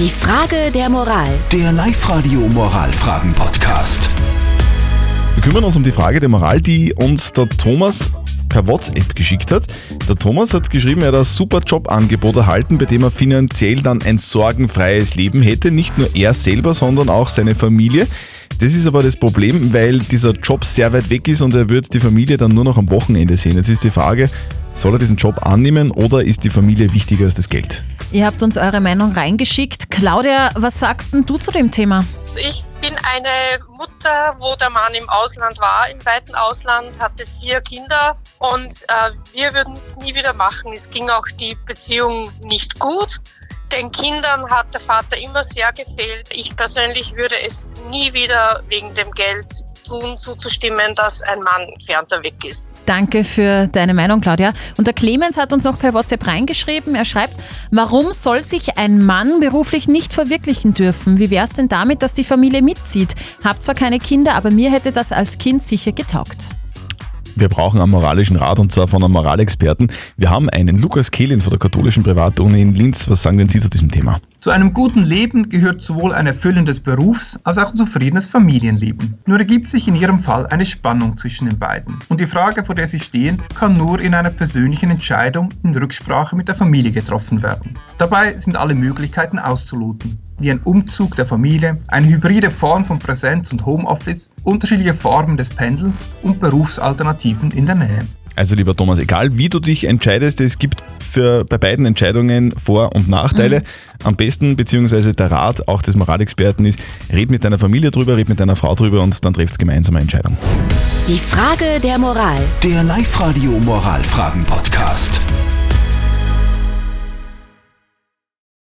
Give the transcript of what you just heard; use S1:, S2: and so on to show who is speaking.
S1: Die Frage der Moral.
S2: Der Live-Radio Moralfragen-Podcast.
S3: Wir kümmern uns um die Frage der Moral, die uns der Thomas per WhatsApp geschickt hat. Der Thomas hat geschrieben, er hat ein super Jobangebot erhalten, bei dem er finanziell dann ein sorgenfreies Leben hätte. Nicht nur er selber, sondern auch seine Familie. Das ist aber das Problem, weil dieser Job sehr weit weg ist und er wird die Familie dann nur noch am Wochenende sehen. Jetzt ist die Frage, soll er diesen Job annehmen oder ist die Familie wichtiger als das Geld?
S4: Ihr habt uns eure Meinung reingeschickt. Claudia, was sagst denn du zu dem Thema?
S5: Ich bin eine Mutter, wo der Mann im Ausland war, im weiten Ausland, hatte vier Kinder und äh, wir würden es nie wieder machen. Es ging auch die Beziehung nicht gut. Den Kindern hat der Vater immer sehr gefehlt. Ich persönlich würde es nie wieder wegen dem Geld tun, zuzustimmen, dass ein Mann entfernter weg ist.
S4: Danke für deine Meinung, Claudia. Und der Clemens hat uns noch per WhatsApp reingeschrieben. Er schreibt, warum soll sich ein Mann beruflich nicht verwirklichen dürfen? Wie wäre es denn damit, dass die Familie mitzieht? Hab zwar keine Kinder, aber mir hätte das als Kind sicher getaugt.
S3: Wir brauchen einen moralischen Rat und zwar von einem Moralexperten. Wir haben einen Lukas Kehlin von der katholischen Privatuni in Linz. Was sagen denn Sie zu diesem Thema?
S6: Zu einem guten Leben gehört sowohl ein erfüllendes Berufs- als auch ein zufriedenes Familienleben. Nur ergibt sich in Ihrem Fall eine Spannung zwischen den beiden. Und die Frage, vor der Sie stehen, kann nur in einer persönlichen Entscheidung in Rücksprache mit der Familie getroffen werden. Dabei sind alle Möglichkeiten auszuloten wie ein Umzug der Familie, eine hybride Form von Präsenz und Homeoffice, unterschiedliche Formen des Pendelns und Berufsalternativen in der Nähe.
S3: Also lieber Thomas, egal wie du dich entscheidest, es gibt für bei beiden Entscheidungen Vor- und Nachteile. Mhm. Am besten, beziehungsweise der Rat auch des Moralexperten ist, red mit deiner Familie drüber, red mit deiner Frau drüber und dann trefft gemeinsam eine Entscheidung.
S1: Die Frage der Moral.
S2: Der Live-Radio Moralfragen-Podcast.